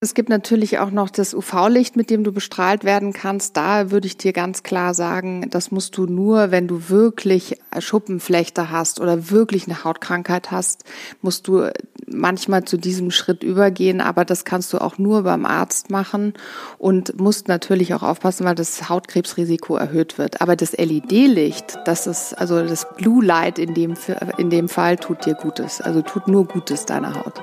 Es gibt natürlich auch noch das UV-Licht, mit dem du bestrahlt werden kannst. Da würde ich dir ganz klar sagen, das musst du nur, wenn du wirklich Schuppenflechte hast oder wirklich eine Hautkrankheit hast, musst du manchmal zu diesem Schritt übergehen. Aber das kannst du auch nur beim Arzt machen und musst natürlich auch aufpassen, weil das Hautkrebsrisiko erhöht wird. Aber das LED-Licht, das ist, also das Blue Light in dem, in dem Fall tut dir Gutes. Also tut nur Gutes deiner Haut.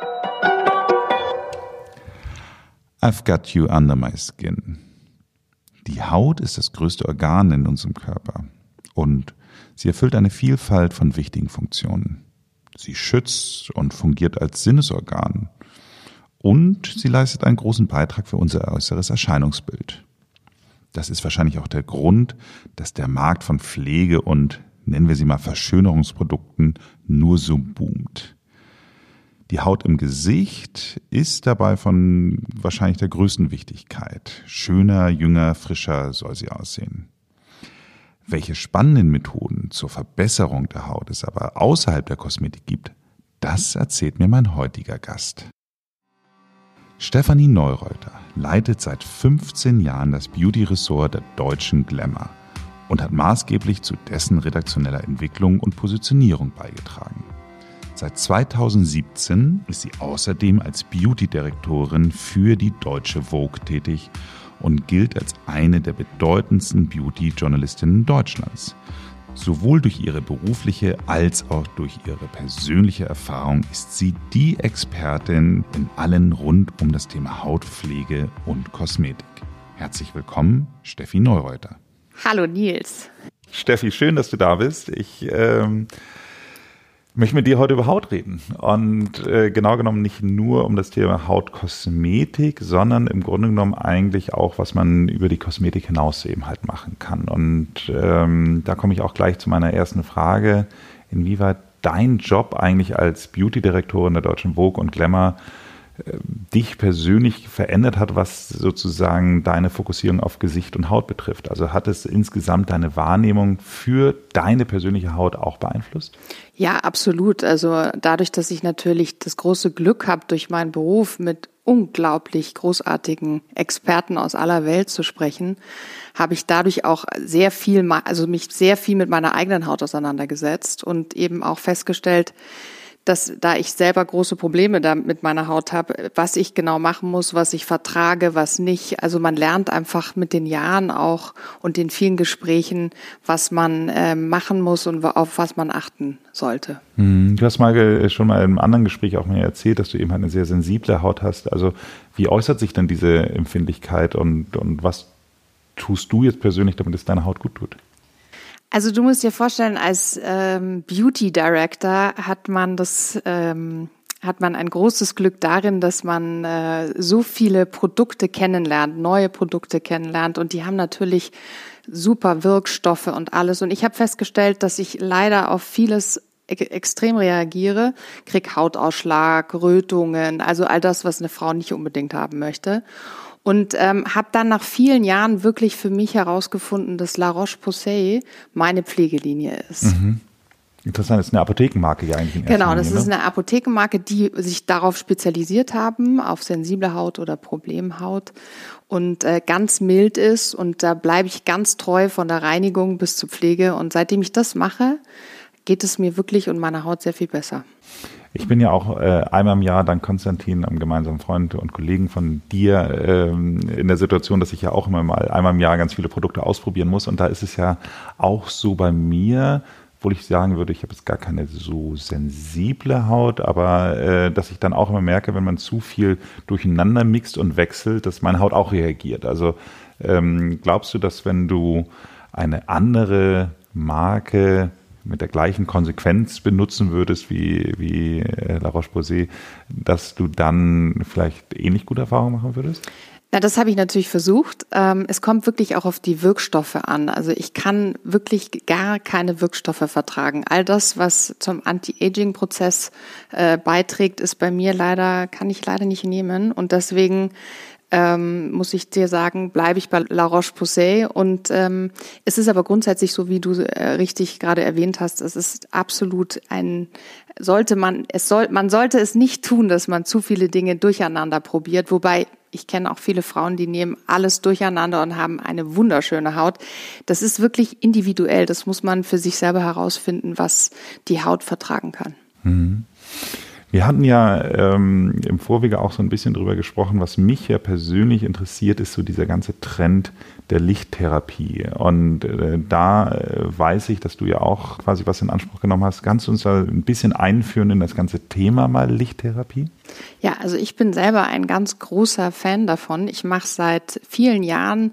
I've got you under my skin. Die Haut ist das größte Organ in unserem Körper und sie erfüllt eine Vielfalt von wichtigen Funktionen. Sie schützt und fungiert als Sinnesorgan und sie leistet einen großen Beitrag für unser äußeres Erscheinungsbild. Das ist wahrscheinlich auch der Grund, dass der Markt von Pflege und nennen wir sie mal Verschönerungsprodukten nur so boomt. Die Haut im Gesicht ist dabei von wahrscheinlich der größten Wichtigkeit. Schöner, jünger, frischer soll sie aussehen. Welche spannenden Methoden zur Verbesserung der Haut es aber außerhalb der Kosmetik gibt, das erzählt mir mein heutiger Gast. Stefanie Neureuter leitet seit 15 Jahren das Beauty-Ressort der deutschen Glamour und hat maßgeblich zu dessen redaktioneller Entwicklung und Positionierung beigetragen. Seit 2017 ist sie außerdem als Beauty-Direktorin für die Deutsche Vogue tätig und gilt als eine der bedeutendsten Beauty-Journalistinnen Deutschlands. Sowohl durch ihre berufliche als auch durch ihre persönliche Erfahrung ist sie die Expertin in allen rund um das Thema Hautpflege und Kosmetik. Herzlich willkommen, Steffi Neureuter. Hallo Nils. Steffi, schön, dass du da bist. Ich ähm, ich möchte mit dir heute über Haut reden. Und äh, genau genommen nicht nur um das Thema Hautkosmetik, sondern im Grunde genommen eigentlich auch, was man über die Kosmetik hinaus eben halt machen kann. Und ähm, da komme ich auch gleich zu meiner ersten Frage, inwieweit dein Job eigentlich als Beauty-Direktorin der Deutschen Vogue und Glamour dich persönlich verändert hat, was sozusagen deine Fokussierung auf Gesicht und Haut betrifft? Also hat es insgesamt deine Wahrnehmung für deine persönliche Haut auch beeinflusst? Ja, absolut. Also dadurch, dass ich natürlich das große Glück habe, durch meinen Beruf mit unglaublich großartigen Experten aus aller Welt zu sprechen, habe ich dadurch auch sehr viel, also mich sehr viel mit meiner eigenen Haut auseinandergesetzt und eben auch festgestellt, dass da ich selber große Probleme da mit meiner Haut habe, was ich genau machen muss, was ich vertrage, was nicht. Also man lernt einfach mit den Jahren auch und den vielen Gesprächen, was man äh, machen muss und auf was man achten sollte. Hm, du hast mal schon mal im anderen Gespräch auch mir erzählt, dass du eben halt eine sehr sensible Haut hast. Also wie äußert sich denn diese Empfindlichkeit und, und was tust du jetzt persönlich, damit es deiner Haut gut tut? Also du musst dir vorstellen, als ähm, Beauty Director hat man das ähm, hat man ein großes Glück darin, dass man äh, so viele Produkte kennenlernt, neue Produkte kennenlernt und die haben natürlich super Wirkstoffe und alles. Und ich habe festgestellt, dass ich leider auf vieles extrem reagiere, krieg Hautausschlag, Rötungen, also all das, was eine Frau nicht unbedingt haben möchte. Und ähm, habe dann nach vielen Jahren wirklich für mich herausgefunden, dass La Roche-Posay meine Pflegelinie ist. Mhm. Interessant, das ist eine Apothekenmarke ja eigentlich. In genau, das Linie, ist ne? eine Apothekenmarke, die sich darauf spezialisiert haben, auf sensible Haut oder Problemhaut und äh, ganz mild ist. Und da bleibe ich ganz treu von der Reinigung bis zur Pflege. Und seitdem ich das mache, geht es mir wirklich und meiner Haut sehr viel besser. Ich bin ja auch äh, einmal im Jahr dann Konstantin, einem gemeinsamen Freund und Kollegen von dir, ähm, in der Situation, dass ich ja auch immer mal einmal im Jahr ganz viele Produkte ausprobieren muss. Und da ist es ja auch so bei mir, obwohl ich sagen würde, ich habe jetzt gar keine so sensible Haut, aber äh, dass ich dann auch immer merke, wenn man zu viel durcheinander mixt und wechselt, dass meine Haut auch reagiert. Also ähm, glaubst du, dass wenn du eine andere Marke mit der gleichen Konsequenz benutzen würdest wie, wie äh, La Roche-Posay, dass du dann vielleicht ähnlich gute Erfahrungen machen würdest? Ja, das habe ich natürlich versucht. Ähm, es kommt wirklich auch auf die Wirkstoffe an. Also ich kann wirklich gar keine Wirkstoffe vertragen. All das, was zum Anti-Aging-Prozess äh, beiträgt, ist bei mir leider, kann ich leider nicht nehmen. Und deswegen ähm, muss ich dir sagen, bleibe ich bei La Roche-Posay. Und ähm, es ist aber grundsätzlich so, wie du äh, richtig gerade erwähnt hast, es ist absolut ein, sollte man, es soll, man sollte es nicht tun, dass man zu viele Dinge durcheinander probiert. Wobei ich kenne auch viele Frauen, die nehmen alles durcheinander und haben eine wunderschöne Haut. Das ist wirklich individuell. Das muss man für sich selber herausfinden, was die Haut vertragen kann. Mhm. Wir hatten ja ähm, im Vorwege auch so ein bisschen drüber gesprochen, was mich ja persönlich interessiert, ist so dieser ganze Trend der Lichttherapie. Und äh, da äh, weiß ich, dass du ja auch quasi was in Anspruch genommen hast. Kannst du uns da ein bisschen einführen in das ganze Thema mal Lichttherapie? Ja, also ich bin selber ein ganz großer Fan davon. Ich mache seit vielen Jahren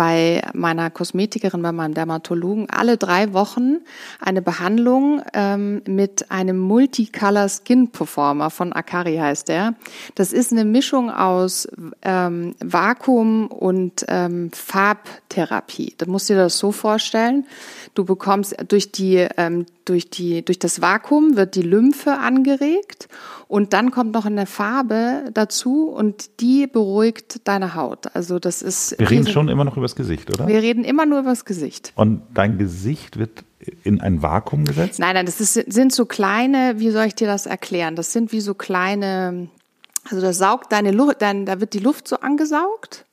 bei meiner Kosmetikerin, bei meinem Dermatologen alle drei Wochen eine Behandlung ähm, mit einem Multicolor Skin Performer von Akari heißt der. Das ist eine Mischung aus ähm, Vakuum und ähm, Farbtherapie. Da musst du dir das so vorstellen. Du bekommst durch die, ähm, durch die, durch das Vakuum wird die Lymphe angeregt und dann kommt noch eine Farbe dazu und die beruhigt deine Haut. Also das ist. Wir reden schon immer noch über das Gesicht, oder? Wir reden immer nur über das Gesicht. Und dein Gesicht wird in ein Vakuum gesetzt? Nein, nein, das ist, sind so kleine, wie soll ich dir das erklären? Das sind wie so kleine, also das saugt deine Luft, dann, da wird die Luft so angesaugt.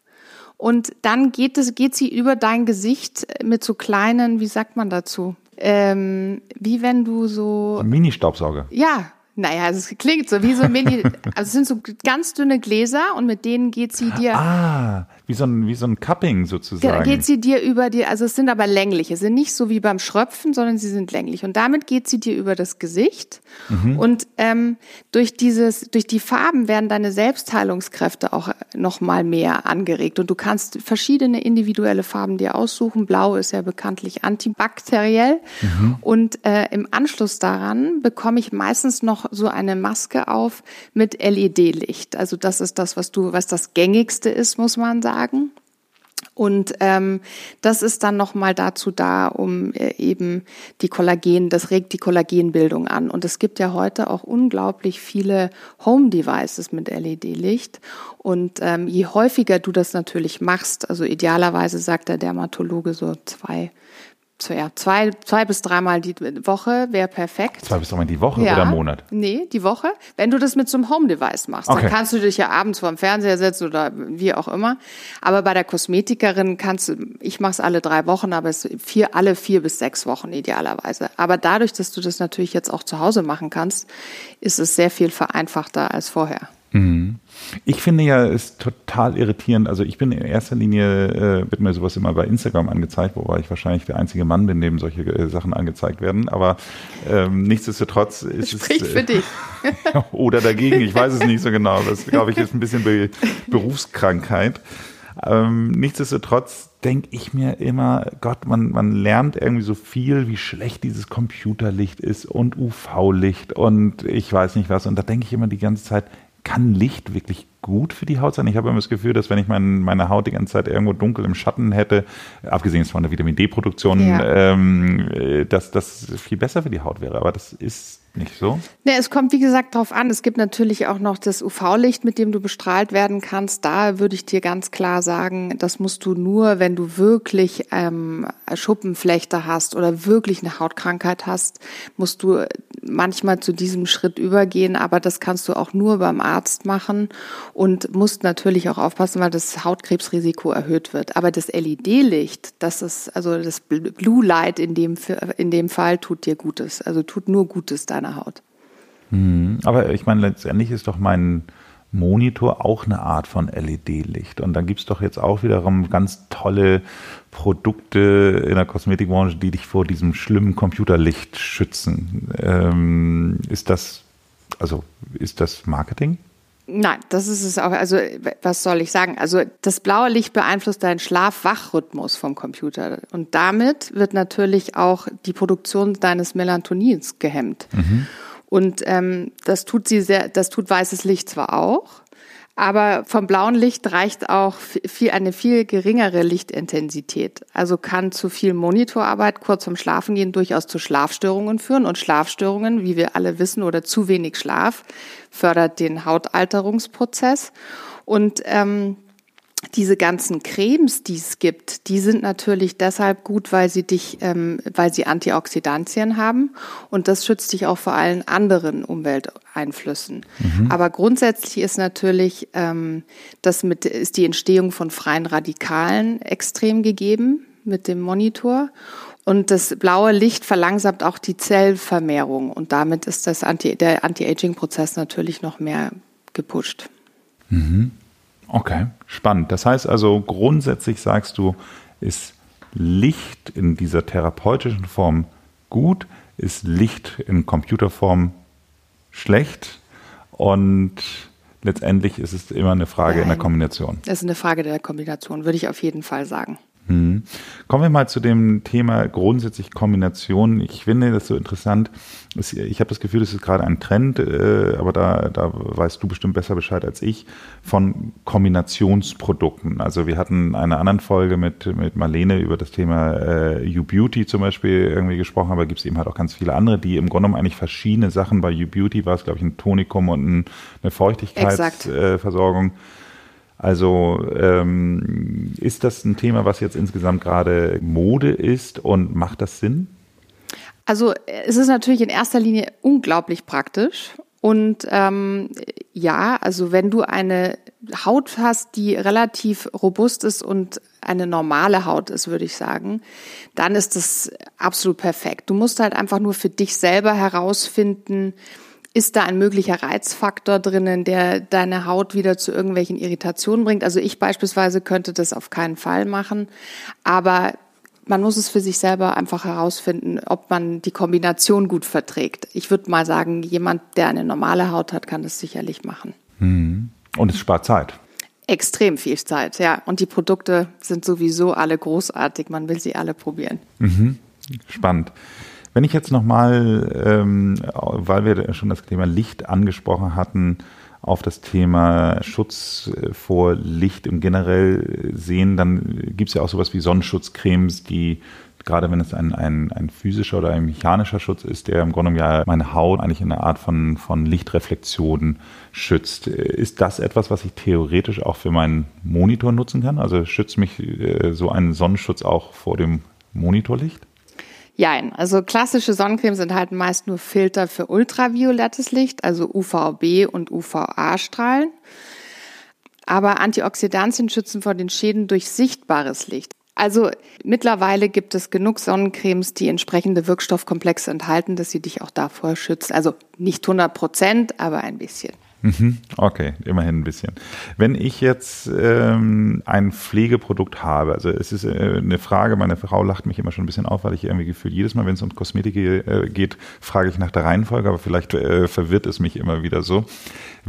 Und dann geht es, geht sie über dein Gesicht mit so kleinen, wie sagt man dazu? Ähm, wie wenn du so. Mini-Staubsauger. Ja, naja, es klingt so wie so Mini, also es sind so ganz dünne Gläser und mit denen geht sie dir. Ah, wie so ein, wie so ein Cupping sozusagen. Geht sie dir über die, also es sind aber längliche, es sind nicht so wie beim Schröpfen, sondern sie sind länglich. Und damit geht sie dir über das Gesicht. Mhm. Und ähm, durch dieses, durch die Farben werden deine Selbstheilungskräfte auch noch mal mehr angeregt. Und du kannst verschiedene individuelle Farben dir aussuchen. Blau ist ja bekanntlich antibakteriell. Mhm. Und äh, im Anschluss daran bekomme ich meistens noch so eine Maske auf mit LED-Licht. Also das ist das, was du, was das gängigste ist, muss man sagen. Und ähm, das ist dann nochmal dazu da, um äh, eben die Kollagen, das regt die Kollagenbildung an. Und es gibt ja heute auch unglaublich viele Home-Devices mit LED-Licht. Und ähm, je häufiger du das natürlich machst, also idealerweise sagt der Dermatologe so zwei so, ja, zwei, zwei bis dreimal die Woche wäre perfekt. Zwei bis dreimal die Woche ja. oder im Monat? Nee, die Woche. Wenn du das mit so einem Home-Device machst, okay. dann kannst du dich ja abends vor dem Fernseher setzen oder wie auch immer. Aber bei der Kosmetikerin kannst du, ich mache es alle drei Wochen, aber es vier, alle vier bis sechs Wochen idealerweise. Aber dadurch, dass du das natürlich jetzt auch zu Hause machen kannst, ist es sehr viel vereinfachter als vorher. Mhm. Ich finde ja es total irritierend. Also ich bin in erster Linie, äh, wird mir sowas immer bei Instagram angezeigt, wobei ich wahrscheinlich der einzige Mann bin, dem solche äh, Sachen angezeigt werden. Aber ähm, nichtsdestotrotz ist Sprich es. Sprich für dich. oder dagegen, ich weiß es nicht so genau. Das, glaube ich, ist ein bisschen Be Berufskrankheit. Ähm, nichtsdestotrotz denke ich mir immer, Gott, man, man lernt irgendwie so viel, wie schlecht dieses Computerlicht ist und UV-Licht und ich weiß nicht was. Und da denke ich immer die ganze Zeit, kann Licht wirklich gut für die Haut sein? Ich habe immer das Gefühl, dass wenn ich mein, meine Haut die ganze Zeit irgendwo dunkel im Schatten hätte, abgesehen von der Vitamin D-Produktion, ja. ähm, äh, dass das viel besser für die Haut wäre. Aber das ist nicht so? Ne, es kommt wie gesagt darauf an. Es gibt natürlich auch noch das UV-Licht, mit dem du bestrahlt werden kannst. Da würde ich dir ganz klar sagen, das musst du nur, wenn du wirklich ähm, Schuppenflechte hast oder wirklich eine Hautkrankheit hast, musst du manchmal zu diesem Schritt übergehen. Aber das kannst du auch nur beim Arzt machen und musst natürlich auch aufpassen, weil das Hautkrebsrisiko erhöht wird. Aber das LED-Licht, das ist also das Blue Light in dem in dem Fall tut dir Gutes. Also tut nur Gutes deiner deiner Haut. Mhm. Aber ich meine, letztendlich ist doch mein Monitor auch eine Art von LED-Licht. Und dann gibt es doch jetzt auch wiederum ganz tolle Produkte in der Kosmetikbranche, die dich vor diesem schlimmen Computerlicht schützen. Ähm, ist das, also ist das Marketing? Nein, das ist es auch. Also, was soll ich sagen? Also, das blaue Licht beeinflusst deinen Schlaf-Wach-Rhythmus vom Computer. Und damit wird natürlich auch die Produktion deines Melatonins gehemmt. Mhm. Und ähm, das tut sie sehr, das tut weißes Licht zwar auch, aber vom blauen Licht reicht auch viel, eine viel geringere Lichtintensität. Also kann zu viel Monitorarbeit kurz vorm Schlafengehen durchaus zu Schlafstörungen führen. Und Schlafstörungen, wie wir alle wissen, oder zu wenig Schlaf fördert den Hautalterungsprozess. Und ähm, diese ganzen Cremes, die es gibt, die sind natürlich deshalb gut, weil sie dich, ähm, weil sie Antioxidantien haben und das schützt dich auch vor allen anderen Umwelteinflüssen. Mhm. Aber grundsätzlich ist natürlich ähm, das mit ist die Entstehung von freien Radikalen extrem gegeben mit dem Monitor und das blaue Licht verlangsamt auch die Zellvermehrung und damit ist das Anti, der Anti-Aging-Prozess natürlich noch mehr gepusht. Mhm. Okay, spannend. Das heißt also, grundsätzlich sagst du, ist Licht in dieser therapeutischen Form gut, ist Licht in Computerform schlecht und letztendlich ist es immer eine Frage Nein, in der Kombination. Es ist eine Frage der Kombination, würde ich auf jeden Fall sagen. Hm. Kommen wir mal zu dem Thema grundsätzlich Kombinationen. Ich finde das so interessant. Ich habe das Gefühl, es ist gerade ein Trend, äh, aber da, da weißt du bestimmt besser Bescheid als ich, von Kombinationsprodukten. Also wir hatten eine anderen Folge mit, mit Marlene über das Thema äh, U-Beauty zum Beispiel irgendwie gesprochen, aber gibt es eben halt auch ganz viele andere, die im Grunde genommen eigentlich verschiedene Sachen, bei U-Beauty war es, glaube ich, ein Tonikum und ein, eine Feuchtigkeitsversorgung. Äh, also ähm, ist das ein Thema, was jetzt insgesamt gerade Mode ist und macht das Sinn? Also es ist natürlich in erster Linie unglaublich praktisch. Und ähm, ja, also wenn du eine Haut hast, die relativ robust ist und eine normale Haut ist, würde ich sagen, dann ist das absolut perfekt. Du musst halt einfach nur für dich selber herausfinden, ist da ein möglicher Reizfaktor drinnen, der deine Haut wieder zu irgendwelchen Irritationen bringt? Also ich beispielsweise könnte das auf keinen Fall machen, aber man muss es für sich selber einfach herausfinden, ob man die Kombination gut verträgt. Ich würde mal sagen, jemand, der eine normale Haut hat, kann das sicherlich machen. Mhm. Und es spart Zeit. Extrem viel Zeit, ja. Und die Produkte sind sowieso alle großartig. Man will sie alle probieren. Mhm. Spannend. Wenn ich jetzt nochmal, ähm, weil wir schon das Thema Licht angesprochen hatten, auf das Thema Schutz äh, vor Licht im generell sehen, dann gibt es ja auch sowas wie Sonnenschutzcremes, die gerade wenn es ein, ein, ein physischer oder ein mechanischer Schutz ist, der im Grunde genommen ja meine Haut eigentlich in einer Art von, von Lichtreflexionen schützt. Ist das etwas, was ich theoretisch auch für meinen Monitor nutzen kann? Also schützt mich äh, so ein Sonnenschutz auch vor dem Monitorlicht? Jein, also klassische Sonnencremes enthalten meist nur Filter für ultraviolettes Licht, also UVB und UVA-Strahlen. Aber Antioxidantien schützen vor den Schäden durch sichtbares Licht. Also mittlerweile gibt es genug Sonnencremes, die entsprechende Wirkstoffkomplexe enthalten, dass sie dich auch davor schützen. Also nicht 100 Prozent, aber ein bisschen. Mhm. Okay, immerhin ein bisschen. Wenn ich jetzt ähm, ein Pflegeprodukt habe, also es ist äh, eine Frage, meine Frau lacht mich immer schon ein bisschen auf, weil ich irgendwie gefühlt jedes Mal, wenn es um Kosmetik äh, geht, frage ich nach der Reihenfolge, aber vielleicht äh, verwirrt es mich immer wieder so.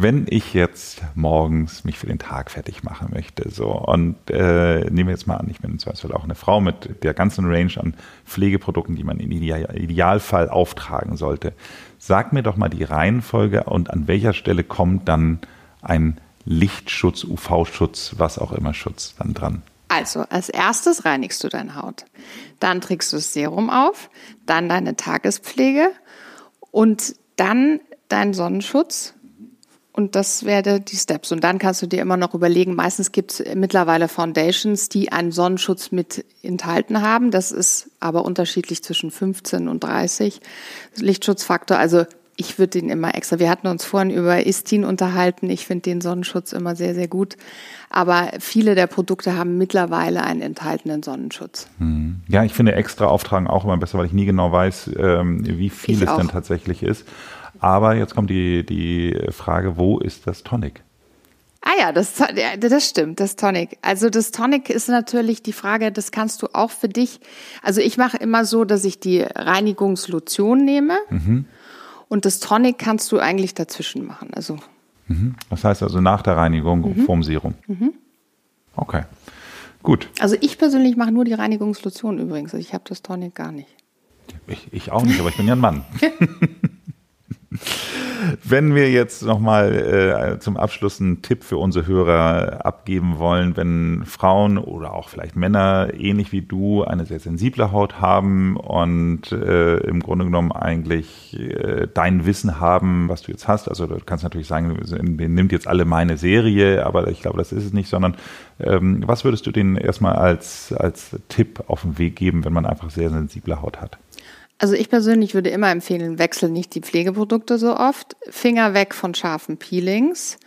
Wenn ich jetzt morgens mich für den Tag fertig machen möchte, so und äh, nehmen wir jetzt mal an, ich bin im Zweifelsfall auch eine Frau mit der ganzen Range an Pflegeprodukten, die man im Idealfall auftragen sollte Sag mir doch mal die Reihenfolge und an welcher Stelle kommt dann ein Lichtschutz, UV-Schutz, was auch immer Schutz dann dran? Also, als erstes reinigst du deine Haut. Dann trägst du das Serum auf, dann deine Tagespflege und dann dein Sonnenschutz und das wäre die Steps. Und dann kannst du dir immer noch überlegen, meistens gibt es mittlerweile Foundations, die einen Sonnenschutz mit enthalten haben. Das ist aber unterschiedlich zwischen 15 und 30 Lichtschutzfaktor. Also ich würde den immer extra. Wir hatten uns vorhin über Istin unterhalten. Ich finde den Sonnenschutz immer sehr, sehr gut. Aber viele der Produkte haben mittlerweile einen enthaltenen Sonnenschutz. Hm. Ja, ich finde extra auftragen auch immer besser, weil ich nie genau weiß, ähm, wie viel ich es auch. denn tatsächlich ist. Aber jetzt kommt die, die Frage, wo ist das Tonic? Ah ja, das, das stimmt, das Tonic. Also das Tonic ist natürlich die Frage, das kannst du auch für dich. Also ich mache immer so, dass ich die Reinigungslotion nehme mhm. und das Tonic kannst du eigentlich dazwischen machen. Also Mhm. Das heißt also nach der Reinigung mhm. vorm Serum. Mhm. Okay, gut. Also ich persönlich mache nur die Reinigungslotion übrigens. Also ich habe das Tonic gar nicht. Ich, ich auch nicht, aber ich bin ja ein Mann. Wenn wir jetzt nochmal äh, zum Abschluss einen Tipp für unsere Hörer abgeben wollen, wenn Frauen oder auch vielleicht Männer ähnlich wie du eine sehr sensible Haut haben und äh, im Grunde genommen eigentlich äh, dein Wissen haben, was du jetzt hast, also du kannst natürlich sagen, nimmt jetzt alle meine Serie, aber ich glaube, das ist es nicht, sondern ähm, was würdest du denen erstmal als, als Tipp auf den Weg geben, wenn man einfach sehr sensible Haut hat? Also ich persönlich würde immer empfehlen, wechseln nicht die Pflegeprodukte so oft. Finger weg von scharfen Peelings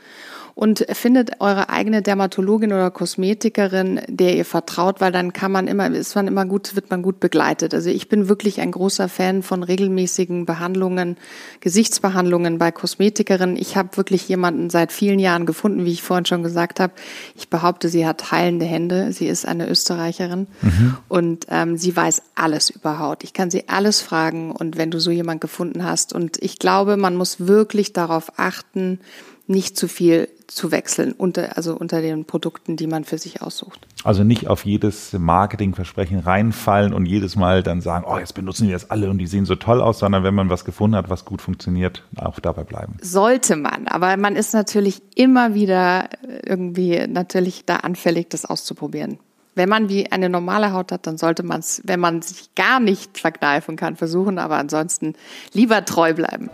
und findet eure eigene Dermatologin oder Kosmetikerin, der ihr vertraut, weil dann kann man immer, ist man immer gut, wird man gut begleitet. Also ich bin wirklich ein großer Fan von regelmäßigen Behandlungen, Gesichtsbehandlungen bei Kosmetikerinnen. Ich habe wirklich jemanden seit vielen Jahren gefunden, wie ich vorhin schon gesagt habe. Ich behaupte, sie hat heilende Hände. Sie ist eine Österreicherin mhm. und ähm, sie weiß alles über Haut. Ich kann sie alles fragen und wenn du so jemand gefunden hast und ich glaube, man muss wirklich darauf achten, nicht zu viel zu wechseln, unter, also unter den Produkten, die man für sich aussucht. Also nicht auf jedes Marketingversprechen reinfallen und jedes Mal dann sagen, oh, jetzt benutzen wir das alle und die sehen so toll aus, sondern wenn man was gefunden hat, was gut funktioniert, auch dabei bleiben. Sollte man, aber man ist natürlich immer wieder irgendwie natürlich da anfällig, das auszuprobieren. Wenn man wie eine normale Haut hat, dann sollte man es, wenn man sich gar nicht verkneifen kann, versuchen, aber ansonsten lieber treu bleiben.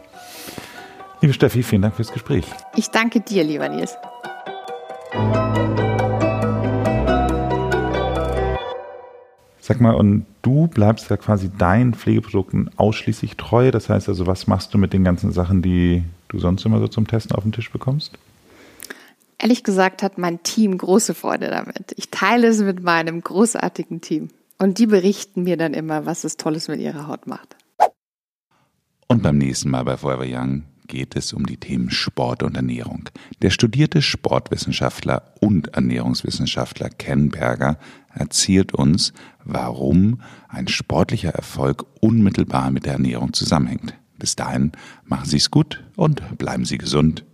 Liebe Steffi, vielen Dank fürs Gespräch. Ich danke dir, lieber Nils. Sag mal, und du bleibst ja quasi deinen Pflegeprodukten ausschließlich treu. Das heißt also, was machst du mit den ganzen Sachen, die du sonst immer so zum Testen auf den Tisch bekommst? Ehrlich gesagt hat mein Team große Freude damit. Ich teile es mit meinem großartigen Team. Und die berichten mir dann immer, was es Tolles mit ihrer Haut macht. Und beim nächsten Mal bei Forever Young geht es um die Themen Sport und Ernährung. Der studierte Sportwissenschaftler und Ernährungswissenschaftler Ken Berger erzählt uns, warum ein sportlicher Erfolg unmittelbar mit der Ernährung zusammenhängt. Bis dahin machen Sie es gut und bleiben Sie gesund.